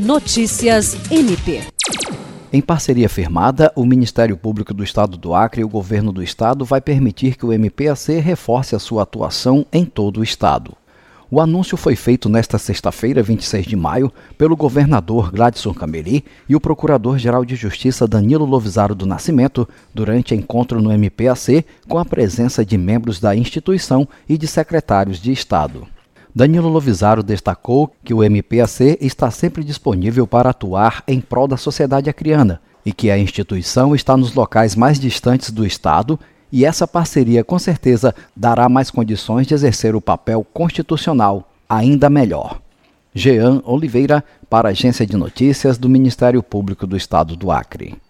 Notícias MP. Em parceria firmada, o Ministério Público do Estado do Acre e o Governo do Estado vai permitir que o MPAC reforce a sua atuação em todo o Estado. O anúncio foi feito nesta sexta-feira, 26 de maio, pelo governador Gladson Cameli e o procurador-geral de Justiça Danilo Lovisaro do Nascimento durante encontro no MPAC com a presença de membros da instituição e de secretários de Estado. Danilo Lovisaro destacou que o MPAC está sempre disponível para atuar em prol da sociedade acriana e que a instituição está nos locais mais distantes do Estado e essa parceria com certeza dará mais condições de exercer o papel constitucional ainda melhor. Jean Oliveira, para a Agência de Notícias do Ministério Público do Estado do Acre.